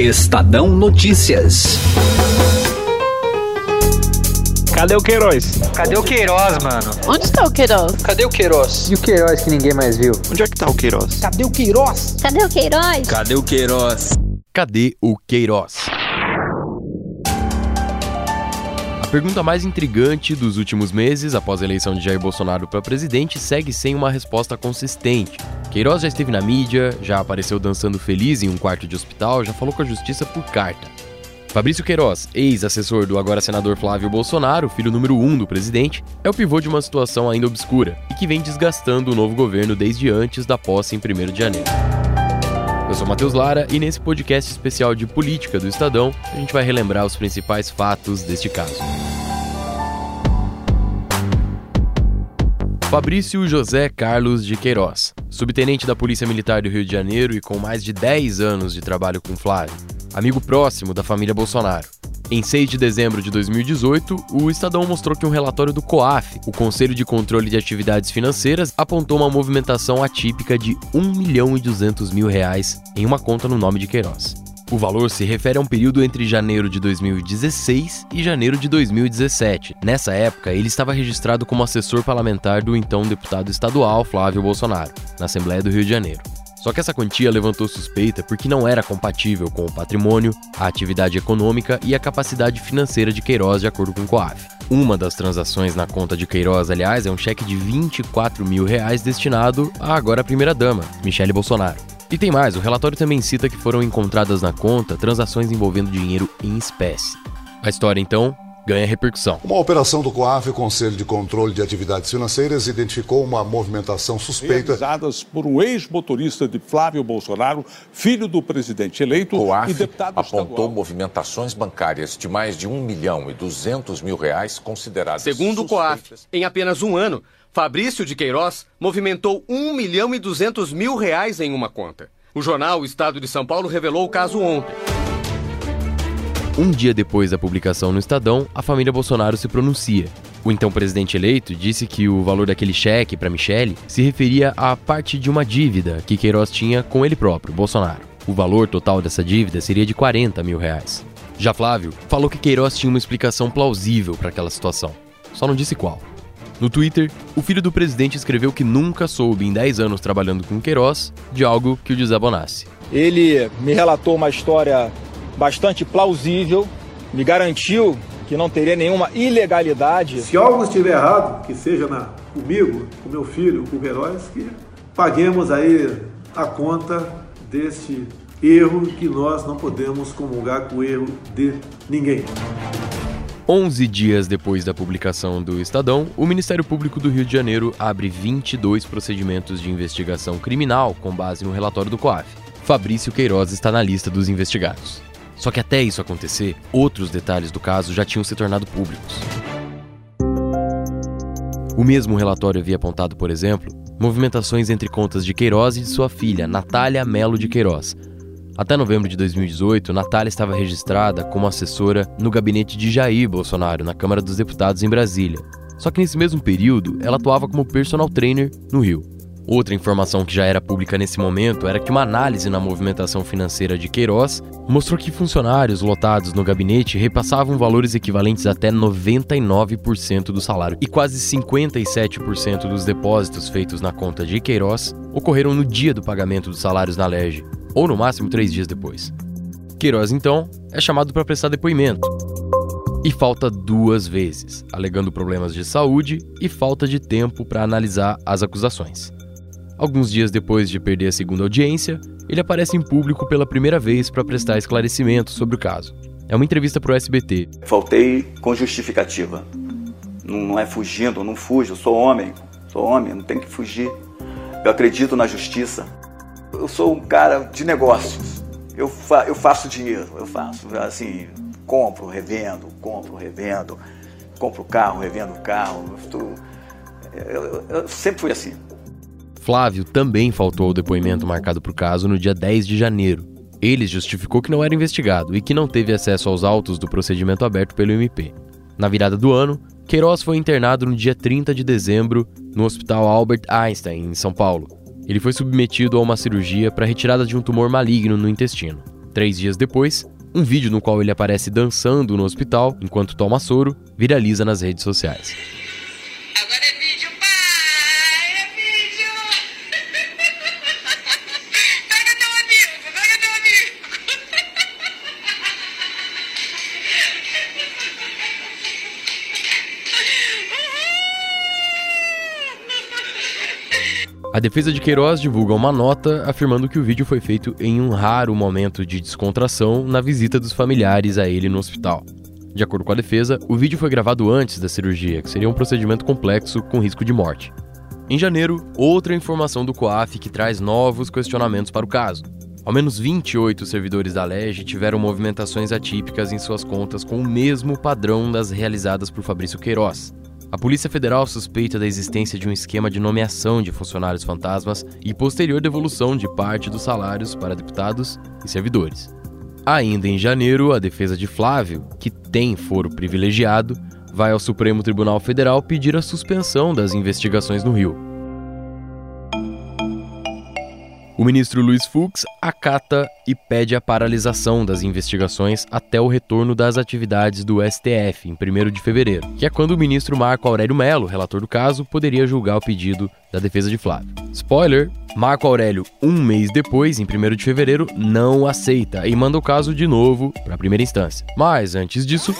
Estadão Notícias. Cadê o Queiroz? Cadê o Queiroz, mano? Onde está o Queiroz? Cadê o Queiroz? E o Queiroz que ninguém mais viu? Onde é que tá o Queiroz? Cadê o Queiroz? Cadê o Queiroz? Cadê o Queiroz? Cadê o Queiroz? A pergunta mais intrigante dos últimos meses, após a eleição de Jair Bolsonaro para presidente, segue sem uma resposta consistente. Queiroz já esteve na mídia, já apareceu dançando feliz em um quarto de hospital, já falou com a justiça por carta. Fabrício Queiroz, ex-assessor do agora senador Flávio Bolsonaro, filho número um do presidente, é o pivô de uma situação ainda obscura e que vem desgastando o novo governo desde antes da posse em 1 de janeiro. Eu sou Matheus Lara e nesse podcast especial de política do Estadão, a gente vai relembrar os principais fatos deste caso. Fabrício José Carlos de Queiroz, subtenente da Polícia Militar do Rio de Janeiro e com mais de 10 anos de trabalho com Flávio, amigo próximo da família Bolsonaro. Em 6 de dezembro de 2018, o Estadão mostrou que um relatório do COAF, o Conselho de Controle de Atividades Financeiras, apontou uma movimentação atípica de 1 milhão e 200 mil reais em uma conta no nome de Queiroz. O valor se refere a um período entre janeiro de 2016 e janeiro de 2017. Nessa época, ele estava registrado como assessor parlamentar do então deputado estadual Flávio Bolsonaro, na Assembleia do Rio de Janeiro. Só que essa quantia levantou suspeita porque não era compatível com o patrimônio, a atividade econômica e a capacidade financeira de Queiroz, de acordo com o COAF. Uma das transações na conta de Queiroz, aliás, é um cheque de 24 mil reais destinado à agora primeira-dama, Michele Bolsonaro. E tem mais, o relatório também cita que foram encontradas na conta transações envolvendo dinheiro em espécie. A história, então, ganha repercussão. Uma operação do COAF, o Conselho de Controle de Atividades Financeiras, identificou uma movimentação suspeita. Realizadas por um ex-motorista de Flávio Bolsonaro, filho do presidente eleito COAF e deputado apontou estadual. movimentações bancárias de mais de 1 milhão e 200 mil reais consideradas Segundo o COAF, suspeitas. em apenas um ano, Fabrício de Queiroz movimentou 1 milhão e 200 mil reais em uma conta. O jornal O Estado de São Paulo revelou o caso ontem. Um dia depois da publicação no Estadão, a família Bolsonaro se pronuncia. O então presidente eleito disse que o valor daquele cheque para Michele se referia à parte de uma dívida que Queiroz tinha com ele próprio, Bolsonaro. O valor total dessa dívida seria de 40 mil reais. Já Flávio falou que Queiroz tinha uma explicação plausível para aquela situação, só não disse qual. No Twitter, o filho do presidente escreveu que nunca soube em 10 anos trabalhando com Queiroz de algo que o desabonasse. Ele me relatou uma história bastante plausível, me garantiu que não teria nenhuma ilegalidade. Se algo estiver errado, que seja na, comigo, com meu filho, com o Queiroz, que paguemos aí a conta deste erro que nós não podemos comungar com o erro de ninguém. 11 dias depois da publicação do Estadão, o Ministério Público do Rio de Janeiro abre 22 procedimentos de investigação criminal com base no relatório do COAF. Fabrício Queiroz está na lista dos investigados. Só que até isso acontecer, outros detalhes do caso já tinham se tornado públicos. O mesmo relatório havia apontado, por exemplo, movimentações entre contas de Queiroz e de sua filha, Natália Melo de Queiroz. Até novembro de 2018, Natália estava registrada como assessora no gabinete de Jair Bolsonaro, na Câmara dos Deputados em Brasília. Só que nesse mesmo período, ela atuava como personal trainer no Rio. Outra informação que já era pública nesse momento era que uma análise na movimentação financeira de Queiroz mostrou que funcionários lotados no gabinete repassavam valores equivalentes até 99% do salário e quase 57% dos depósitos feitos na conta de Queiroz ocorreram no dia do pagamento dos salários na Lerge, ou no máximo três dias depois. Queiroz, então, é chamado para prestar depoimento. E falta duas vezes, alegando problemas de saúde e falta de tempo para analisar as acusações. Alguns dias depois de perder a segunda audiência, ele aparece em público pela primeira vez para prestar esclarecimentos sobre o caso. É uma entrevista para o SBT. Faltei com justificativa. Não, é fugindo, não fujo, sou homem. Sou homem, não tem que fugir. Eu acredito na justiça. Eu sou um cara de negócios. Eu, fa eu faço dinheiro, eu faço. Assim, compro, revendo, compro, revendo. Compro carro, revendo carro. Eu, tô... eu, eu sempre fui assim. Flávio também faltou ao depoimento marcado para o caso no dia 10 de janeiro. Ele justificou que não era investigado e que não teve acesso aos autos do procedimento aberto pelo MP. Na virada do ano, Queiroz foi internado no dia 30 de dezembro no Hospital Albert Einstein, em São Paulo. Ele foi submetido a uma cirurgia para retirada de um tumor maligno no intestino. Três dias depois, um vídeo no qual ele aparece dançando no hospital enquanto toma soro viraliza nas redes sociais. A defesa de Queiroz divulga uma nota afirmando que o vídeo foi feito em um raro momento de descontração na visita dos familiares a ele no hospital. De acordo com a defesa, o vídeo foi gravado antes da cirurgia, que seria um procedimento complexo com risco de morte. Em janeiro, outra informação do COAF que traz novos questionamentos para o caso. Ao menos 28 servidores da LEGE tiveram movimentações atípicas em suas contas com o mesmo padrão das realizadas por Fabrício Queiroz. A Polícia Federal suspeita da existência de um esquema de nomeação de funcionários fantasmas e posterior devolução de parte dos salários para deputados e servidores. Ainda em janeiro, a defesa de Flávio, que tem foro privilegiado, vai ao Supremo Tribunal Federal pedir a suspensão das investigações no Rio. O ministro Luiz Fux acata e pede a paralisação das investigações até o retorno das atividades do STF, em 1 de fevereiro, que é quando o ministro Marco Aurélio Melo, relator do caso, poderia julgar o pedido da defesa de Flávio. Spoiler: Marco Aurélio, um mês depois, em 1 de fevereiro, não aceita e manda o caso de novo para a primeira instância. Mas antes disso,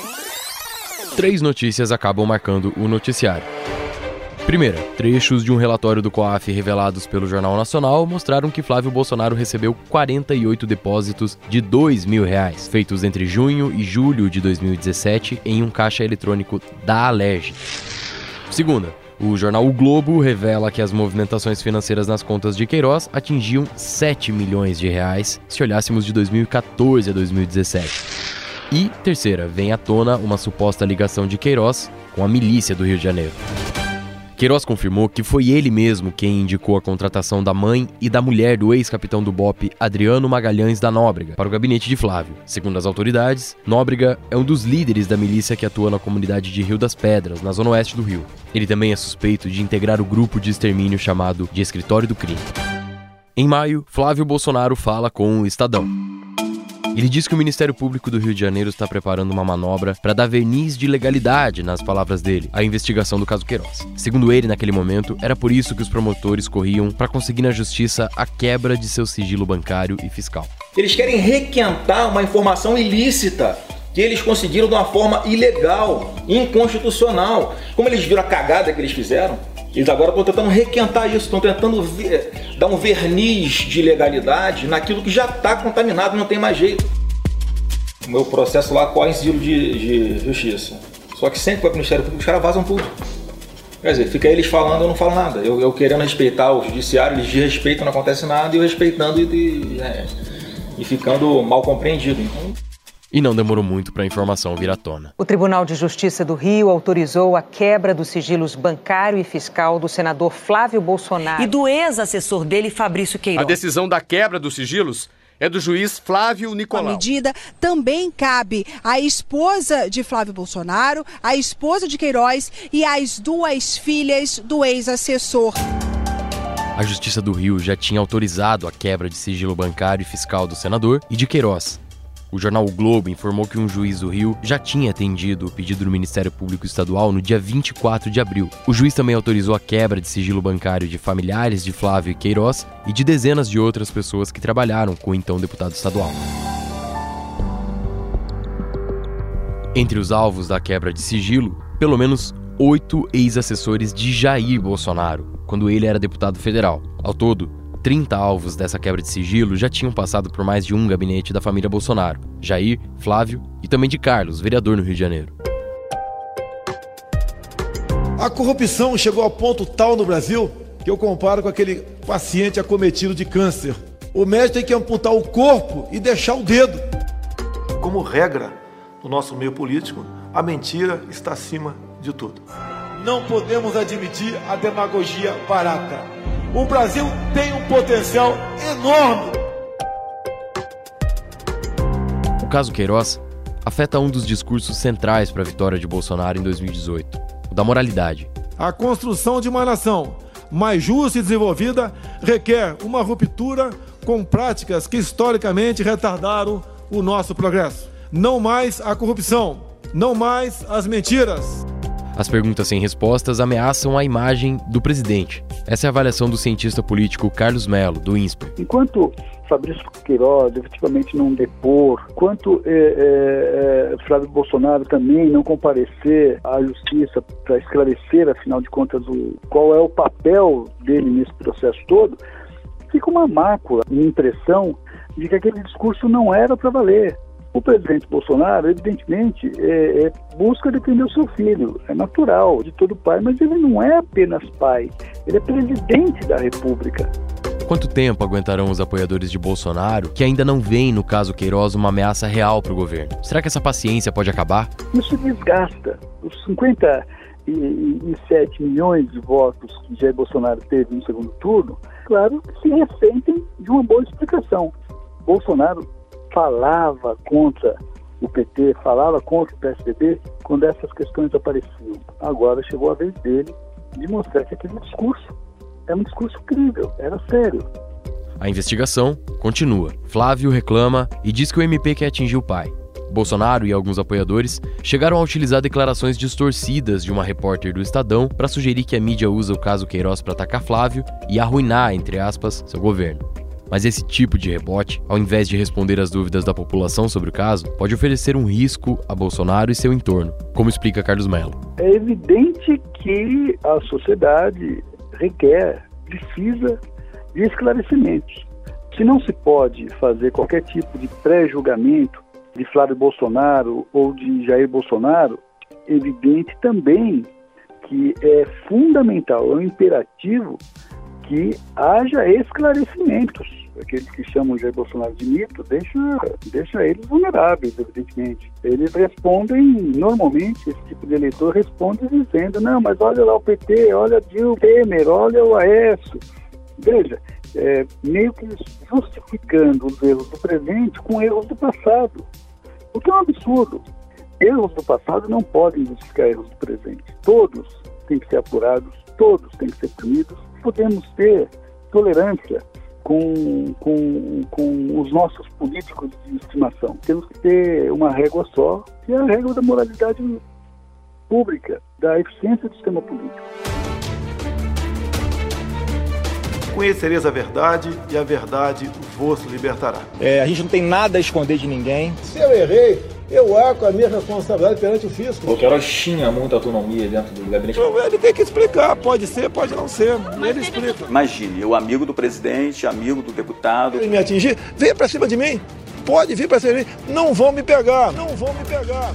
três notícias acabam marcando o noticiário. Primeira, trechos de um relatório do COAF revelados pelo Jornal Nacional mostraram que Flávio Bolsonaro recebeu 48 depósitos de 2 mil reais, feitos entre junho e julho de 2017 em um caixa eletrônico da Alerj. Segunda, o jornal O Globo revela que as movimentações financeiras nas contas de Queiroz atingiam 7 milhões de reais se olhássemos de 2014 a 2017. E, terceira, vem à tona uma suposta ligação de Queiroz com a milícia do Rio de Janeiro. Queiroz confirmou que foi ele mesmo quem indicou a contratação da mãe e da mulher do ex-capitão do BOP, Adriano Magalhães da Nóbrega, para o gabinete de Flávio. Segundo as autoridades, Nóbrega é um dos líderes da milícia que atua na comunidade de Rio das Pedras, na zona oeste do Rio. Ele também é suspeito de integrar o grupo de extermínio chamado de Escritório do Crime. Em maio, Flávio Bolsonaro fala com o Estadão. Ele diz que o Ministério Público do Rio de Janeiro está preparando uma manobra para dar verniz de legalidade, nas palavras dele, à investigação do caso Queiroz. Segundo ele, naquele momento, era por isso que os promotores corriam para conseguir na justiça a quebra de seu sigilo bancário e fiscal. Eles querem requentar uma informação ilícita que eles conseguiram de uma forma ilegal, inconstitucional. Como eles viram a cagada que eles fizeram, eles agora estão tentando requentar isso, estão tentando ver, dar um verniz de legalidade naquilo que já está contaminado, não tem mais jeito. O meu processo lá corre em sigilo de, de justiça. Só que sempre para o Ministério Público, os caras vazam tudo. Quer dizer, fica eles falando, eu não falo nada. Eu, eu querendo respeitar o judiciário, eles respeitam, não acontece nada, e eu respeitando e, e, é, e ficando mal compreendido. Então, e não demorou muito para a informação vir à tona. O Tribunal de Justiça do Rio autorizou a quebra dos sigilos bancário e fiscal do senador Flávio Bolsonaro e do ex-assessor dele, Fabrício Queiroz. A decisão da quebra dos sigilos é do juiz Flávio Nicolau. A medida também cabe à esposa de Flávio Bolsonaro, à esposa de Queiroz e às duas filhas do ex-assessor. A Justiça do Rio já tinha autorizado a quebra de sigilo bancário e fiscal do senador e de Queiroz. O jornal o Globo informou que um juiz do Rio já tinha atendido o pedido do Ministério Público Estadual no dia 24 de abril. O juiz também autorizou a quebra de sigilo bancário de familiares de Flávio Queiroz e de dezenas de outras pessoas que trabalharam com o então deputado estadual. Entre os alvos da quebra de sigilo, pelo menos oito ex-assessores de Jair Bolsonaro, quando ele era deputado federal. Ao todo, 30 alvos dessa quebra de sigilo já tinham passado por mais de um gabinete da família Bolsonaro: Jair, Flávio e também de Carlos, vereador no Rio de Janeiro. A corrupção chegou ao ponto tal no Brasil que eu comparo com aquele paciente acometido de câncer. O médico tem que amputar o corpo e deixar o dedo. Como regra no nosso meio político, a mentira está acima de tudo. Não podemos admitir a demagogia barata. O Brasil tem um potencial enorme. O caso Queiroz afeta um dos discursos centrais para a vitória de Bolsonaro em 2018, o da moralidade. A construção de uma nação mais justa e desenvolvida requer uma ruptura com práticas que historicamente retardaram o nosso progresso. Não mais a corrupção, não mais as mentiras. As perguntas sem respostas ameaçam a imagem do presidente. Essa é a avaliação do cientista político Carlos Melo, do INSPER. Enquanto Fabrício Queiroz efetivamente não depor, quanto é, é, Flávio Bolsonaro também não comparecer à justiça para esclarecer, afinal de contas, o, qual é o papel dele nesse processo todo, fica uma mácula, uma impressão de que aquele discurso não era para valer. O presidente Bolsonaro, evidentemente, é, é, busca defender o seu filho. É natural de todo pai, mas ele não é apenas pai, ele é presidente da República. Quanto tempo aguentarão os apoiadores de Bolsonaro que ainda não veem no caso Queiroz uma ameaça real para o governo? Será que essa paciência pode acabar? Isso desgasta. Os 57 milhões de votos que Jair Bolsonaro teve no segundo turno, claro, se ressentem de uma boa explicação. Bolsonaro falava contra o PT, falava contra o PSDB quando essas questões apareciam. Agora chegou a vez dele de mostrar que aquele discurso é um discurso crível, era sério. A investigação continua. Flávio reclama e diz que o MP quer atingir o pai. Bolsonaro e alguns apoiadores chegaram a utilizar declarações distorcidas de uma repórter do Estadão para sugerir que a mídia usa o caso Queiroz para atacar Flávio e arruinar, entre aspas, seu governo. Mas esse tipo de rebote, ao invés de responder às dúvidas da população sobre o caso, pode oferecer um risco a Bolsonaro e seu entorno, como explica Carlos Mello. É evidente que a sociedade requer, precisa de esclarecimentos. Se não se pode fazer qualquer tipo de pré-julgamento de Flávio Bolsonaro ou de Jair Bolsonaro, é evidente também que é fundamental, é um imperativo que haja esclarecimentos aqueles que chamam Jair Bolsonaro de mito, deixa, deixa eles vulneráveis, evidentemente. Eles respondem, normalmente, esse tipo de eleitor responde dizendo, não, mas olha lá o PT, olha o Temer, olha o Aécio. Veja, é, meio que justificando os erros do presente com erros do passado. O que é um absurdo. Erros do passado não podem justificar erros do presente. Todos têm que ser apurados, todos têm que ser punidos. Podemos ter tolerância com, com, com os nossos políticos de estimação. Temos que ter uma régua só, que é a régua da moralidade pública, da eficiência do sistema político. Conhecereis a verdade e a verdade vos libertará. É, a gente não tem nada a esconder de ninguém. Se eu errei, eu arco a minha responsabilidade perante o fisco. O Queiroz tinha muita autonomia dentro do gabinete. Ele tem que explicar, pode ser, pode não ser. Ele explica. Imagine, eu amigo do presidente, amigo do deputado. Ele me atingir, venha pra cima de mim. Pode vir pra cima de mim. Não vão me pegar, não vão me pegar.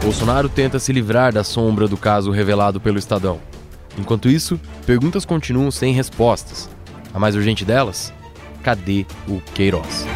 Bolsonaro tenta se livrar da sombra do caso revelado pelo Estadão. Enquanto isso, perguntas continuam sem respostas. A mais urgente delas? Cadê o Queiroz?